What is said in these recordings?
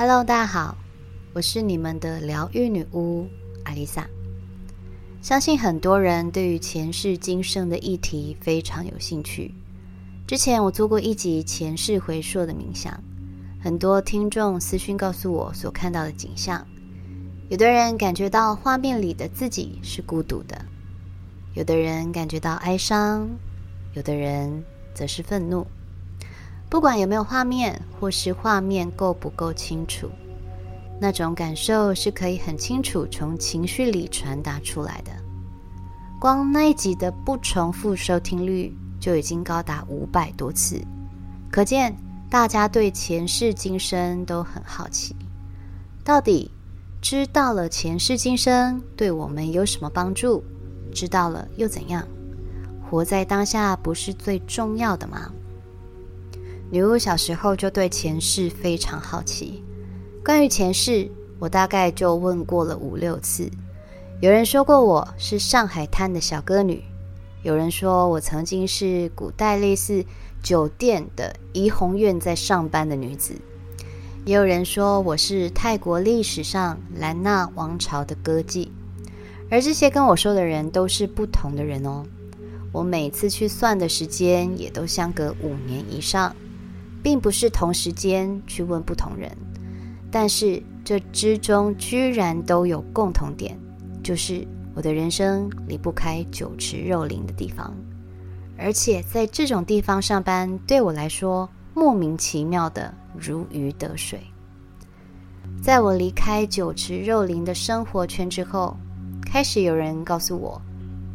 Hello，大家好，我是你们的疗愈女巫阿丽萨。相信很多人对于前世今生的议题非常有兴趣。之前我做过一集前世回溯的冥想，很多听众私讯告诉我所看到的景象。有的人感觉到画面里的自己是孤独的，有的人感觉到哀伤，有的人则是愤怒。不管有没有画面，或是画面够不够清楚，那种感受是可以很清楚从情绪里传达出来的。光那一集的不重复收听率就已经高达五百多次，可见大家对前世今生都很好奇。到底知道了前世今生对我们有什么帮助？知道了又怎样？活在当下不是最重要的吗？女巫小时候就对前世非常好奇。关于前世，我大概就问过了五六次。有人说过我是上海滩的小歌女，有人说我曾经是古代类似酒店的怡红院在上班的女子，也有人说我是泰国历史上兰纳王朝的歌妓。而这些跟我说的人都是不同的人哦。我每次去算的时间也都相隔五年以上。并不是同时间去问不同人，但是这之中居然都有共同点，就是我的人生离不开酒池肉林的地方，而且在这种地方上班对我来说莫名其妙的如鱼得水。在我离开酒池肉林的生活圈之后，开始有人告诉我，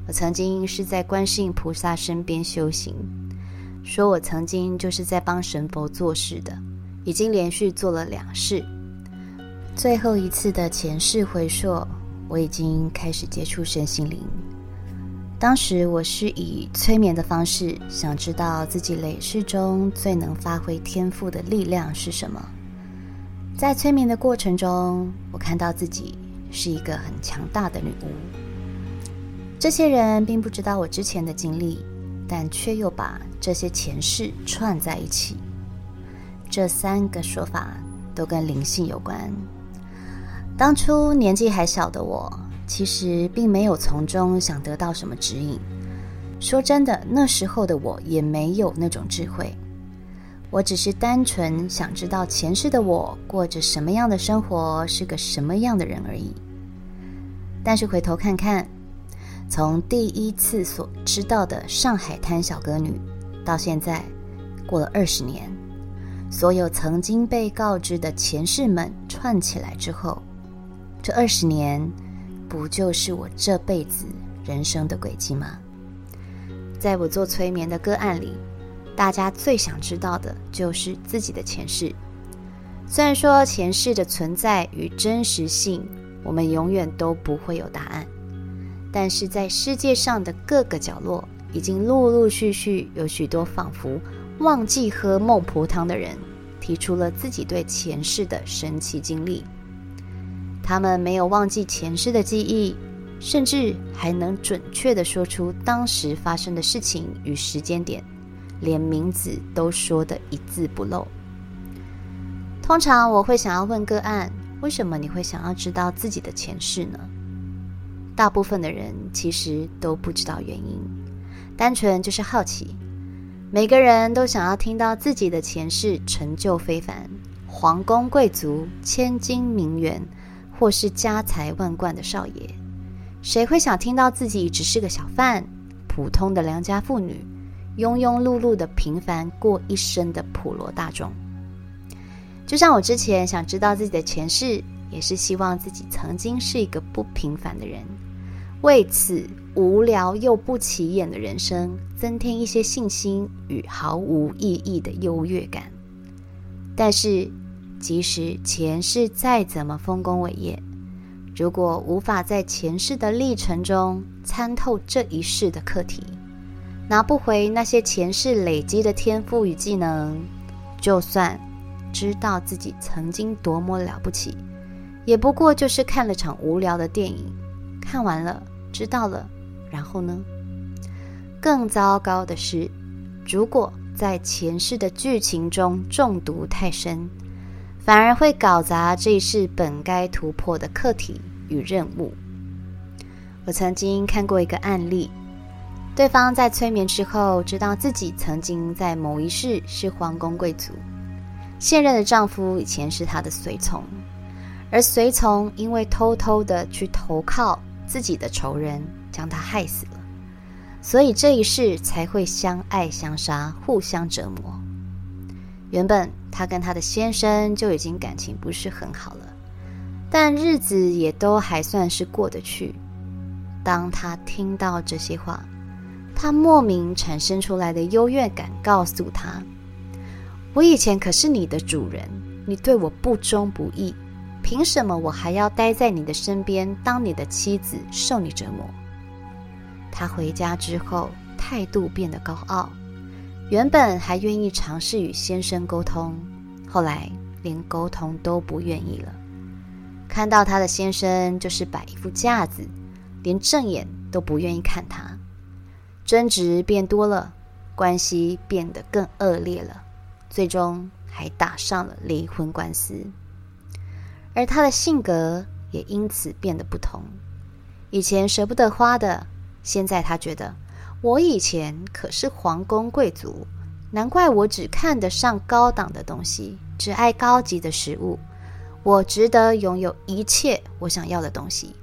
我曾经是在观世音菩萨身边修行。说我曾经就是在帮神佛做事的，已经连续做了两世。最后一次的前世回溯，我已经开始接触身心灵。当时我是以催眠的方式，想知道自己累世中最能发挥天赋的力量是什么。在催眠的过程中，我看到自己是一个很强大的女巫。这些人并不知道我之前的经历。但却又把这些前世串在一起，这三个说法都跟灵性有关。当初年纪还小的我，其实并没有从中想得到什么指引。说真的，那时候的我也没有那种智慧，我只是单纯想知道前世的我过着什么样的生活，是个什么样的人而已。但是回头看看。从第一次所知道的上海滩小歌女，到现在过了二十年，所有曾经被告知的前世们串起来之后，这二十年不就是我这辈子人生的轨迹吗？在我做催眠的个案里，大家最想知道的就是自己的前世。虽然说前世的存在与真实性，我们永远都不会有答案。但是在世界上的各个角落，已经陆陆续续有许多仿佛忘记喝孟婆汤的人，提出了自己对前世的神奇经历。他们没有忘记前世的记忆，甚至还能准确地说出当时发生的事情与时间点，连名字都说得一字不漏。通常我会想要问个案：为什么你会想要知道自己的前世呢？大部分的人其实都不知道原因，单纯就是好奇。每个人都想要听到自己的前世成就非凡，皇宫贵族、千金名媛，或是家财万贯的少爷。谁会想听到自己只是个小贩、普通的良家妇女，庸庸碌碌的平凡过一生的普罗大众？就像我之前想知道自己的前世，也是希望自己曾经是一个不平凡的人。为此无聊又不起眼的人生增添一些信心与毫无意义的优越感。但是，即使前世再怎么丰功伟业，如果无法在前世的历程中参透这一世的课题，拿不回那些前世累积的天赋与技能，就算知道自己曾经多么了不起，也不过就是看了场无聊的电影，看完了。知道了，然后呢？更糟糕的是，如果在前世的剧情中中毒太深，反而会搞砸这一世本该突破的课题与任务。我曾经看过一个案例，对方在催眠之后，知道自己曾经在某一世是皇宫贵族，现任的丈夫以前是她的随从，而随从因为偷偷的去投靠自己的仇人，将他害死了，所以这一世才会相爱相杀，互相折磨。原本她跟她的先生就已经感情不是很好了，但日子也都还算是过得去。当他听到这些话，他莫名产生出来的优越感告诉他：“我以前可是你的主人，你对我不忠不义，凭什么我还要待在你的身边，当你的妻子，受你折磨？”他回家之后，态度变得高傲，原本还愿意尝试与先生沟通，后来连沟通都不愿意了。看到他的先生，就是摆一副架子。连正眼都不愿意看他，争执变多了，关系变得更恶劣了，最终还打上了离婚官司。而他的性格也因此变得不同，以前舍不得花的，现在他觉得我以前可是皇宫贵族，难怪我只看得上高档的东西，只爱高级的食物，我值得拥有一切我想要的东西。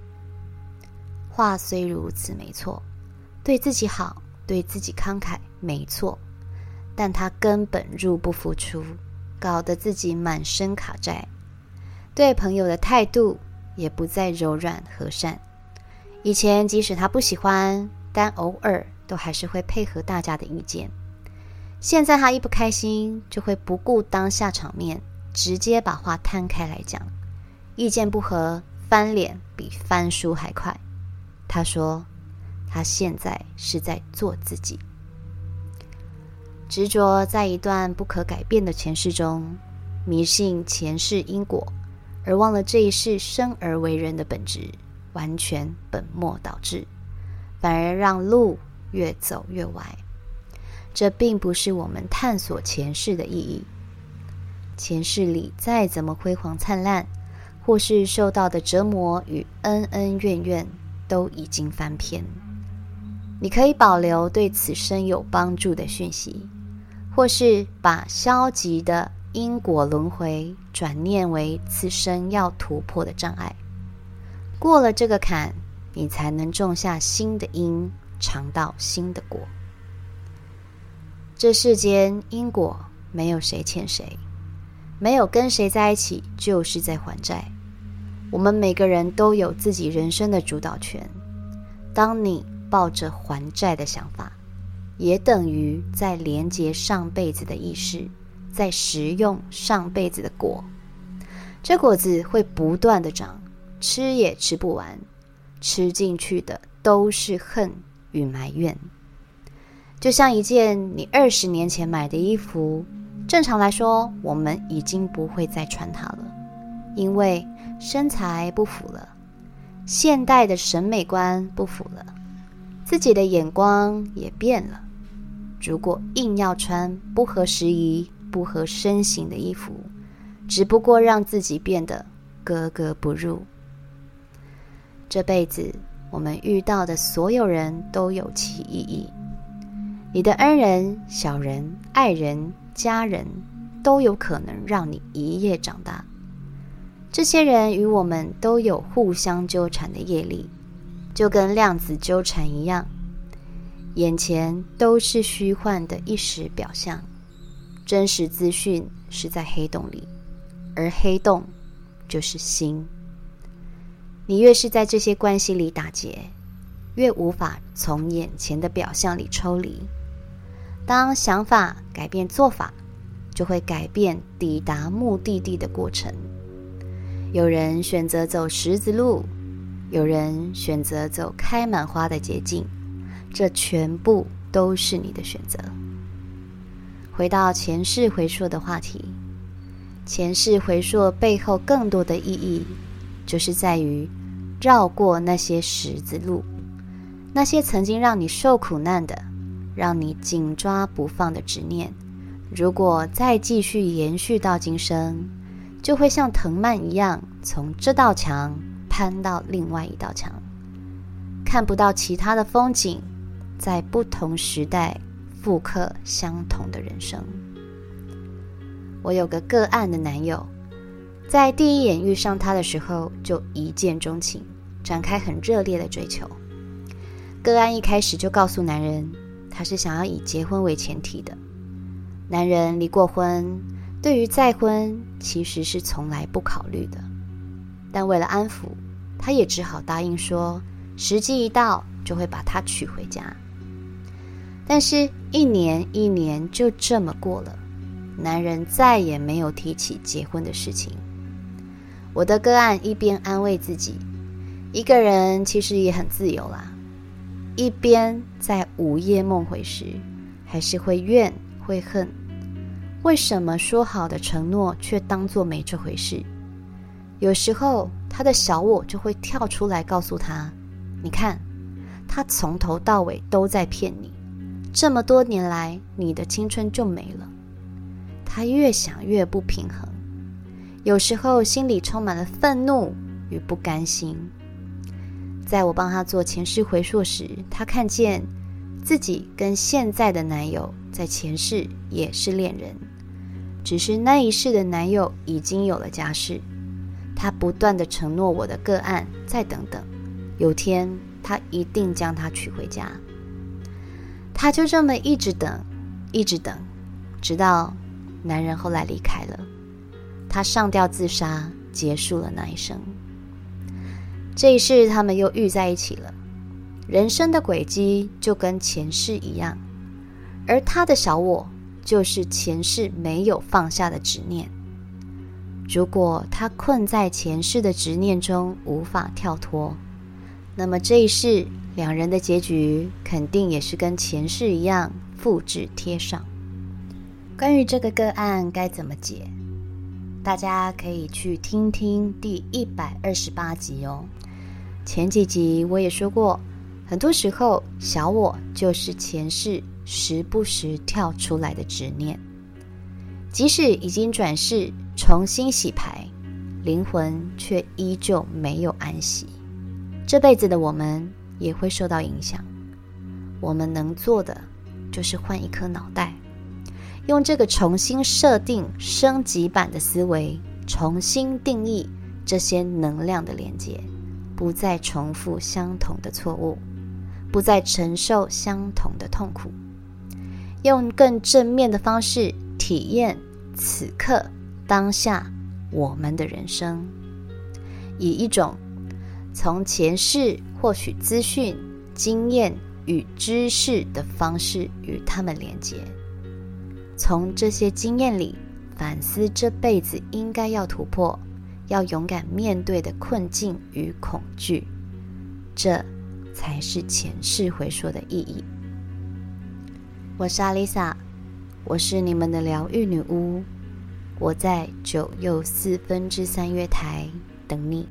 话虽如此，没错，对自己好，对自己慷慨，没错，但他根本入不敷出，搞得自己满身卡债，对朋友的态度也不再柔软和善。以前即使他不喜欢，但偶尔都还是会配合大家的意见。现在他一不开心，就会不顾当下场面，直接把话摊开来讲，意见不合，翻脸比翻书还快。他说：“他现在是在做自己，执着在一段不可改变的前世中，迷信前世因果，而忘了这一世生而为人的本质，完全本末倒置，反而让路越走越歪。这并不是我们探索前世的意义。前世里再怎么辉煌灿烂，或是受到的折磨与恩恩怨怨。”都已经翻篇。你可以保留对此生有帮助的讯息，或是把消极的因果轮回转念为此生要突破的障碍。过了这个坎，你才能种下新的因，尝到新的果。这世间因果没有谁欠谁，没有跟谁在一起就是在还债。我们每个人都有自己人生的主导权。当你抱着还债的想法，也等于在连接上辈子的意识，在食用上辈子的果。这果子会不断的长，吃也吃不完，吃进去的都是恨与埋怨。就像一件你二十年前买的衣服，正常来说，我们已经不会再穿它了，因为。身材不符了，现代的审美观不符了，自己的眼光也变了。如果硬要穿不合时宜、不合身形的衣服，只不过让自己变得格格不入。这辈子我们遇到的所有人都有其意义，你的恩人、小人、爱人、家人，都有可能让你一夜长大。这些人与我们都有互相纠缠的业力，就跟量子纠缠一样，眼前都是虚幻的一时表象，真实资讯是在黑洞里，而黑洞就是心。你越是在这些关系里打结，越无法从眼前的表象里抽离。当想法改变做法，就会改变抵达目的地的过程。有人选择走十字路，有人选择走开满花的捷径，这全部都是你的选择。回到前世回溯的话题，前世回溯背后更多的意义，就是在于绕过那些十字路，那些曾经让你受苦难的，让你紧抓不放的执念，如果再继续延续到今生。就会像藤蔓一样从这道墙攀到另外一道墙，看不到其他的风景，在不同时代复刻相同的人生。我有个个案的男友，在第一眼遇上他的时候就一见钟情，展开很热烈的追求。个案一开始就告诉男人，他是想要以结婚为前提的。男人离过婚，对于再婚其实是从来不考虑的。但为了安抚，他也只好答应说，时机一到就会把她娶回家。但是，一年一年就这么过了。男人再也没有提起结婚的事情。我的个案一边安慰自己，一个人其实也很自由啦，一边在午夜梦回时，还是会怨会恨。为什么说好的承诺却当作没这回事？有时候他的小我就会跳出来告诉他：“你看，他从头到尾都在骗你，这么多年来，你的青春就没了。”他越想越不平衡，有时候心里充满了愤怒与不甘心。在我帮他做前世回溯时，他看见自己跟现在的男友在前世也是恋人，只是那一世的男友已经有了家室。他不断的承诺我的个案，再等等，有天他一定将她娶回家。他就这么一直等，一直等，直到。男人后来离开了，他上吊自杀，结束了那一生。这一世，他们又遇在一起了。人生的轨迹就跟前世一样，而他的小我就是前世没有放下的执念。如果他困在前世的执念中无法跳脱，那么这一世两人的结局肯定也是跟前世一样复制贴上。关于这个个案该怎么解，大家可以去听听第一百二十八集哦。前几集我也说过，很多时候小我就是前世时不时跳出来的执念，即使已经转世重新洗牌，灵魂却依旧没有安息。这辈子的我们也会受到影响，我们能做的就是换一颗脑袋。用这个重新设定升级版的思维，重新定义这些能量的连接，不再重复相同的错误，不再承受相同的痛苦，用更正面的方式体验此刻当下我们的人生，以一种从前世获取资讯、经验与知识的方式与他们连接。从这些经验里反思这辈子应该要突破、要勇敢面对的困境与恐惧，这才是前世回溯的意义。我是阿丽萨，我是你们的疗愈女巫，我在九又四分之三月台等你。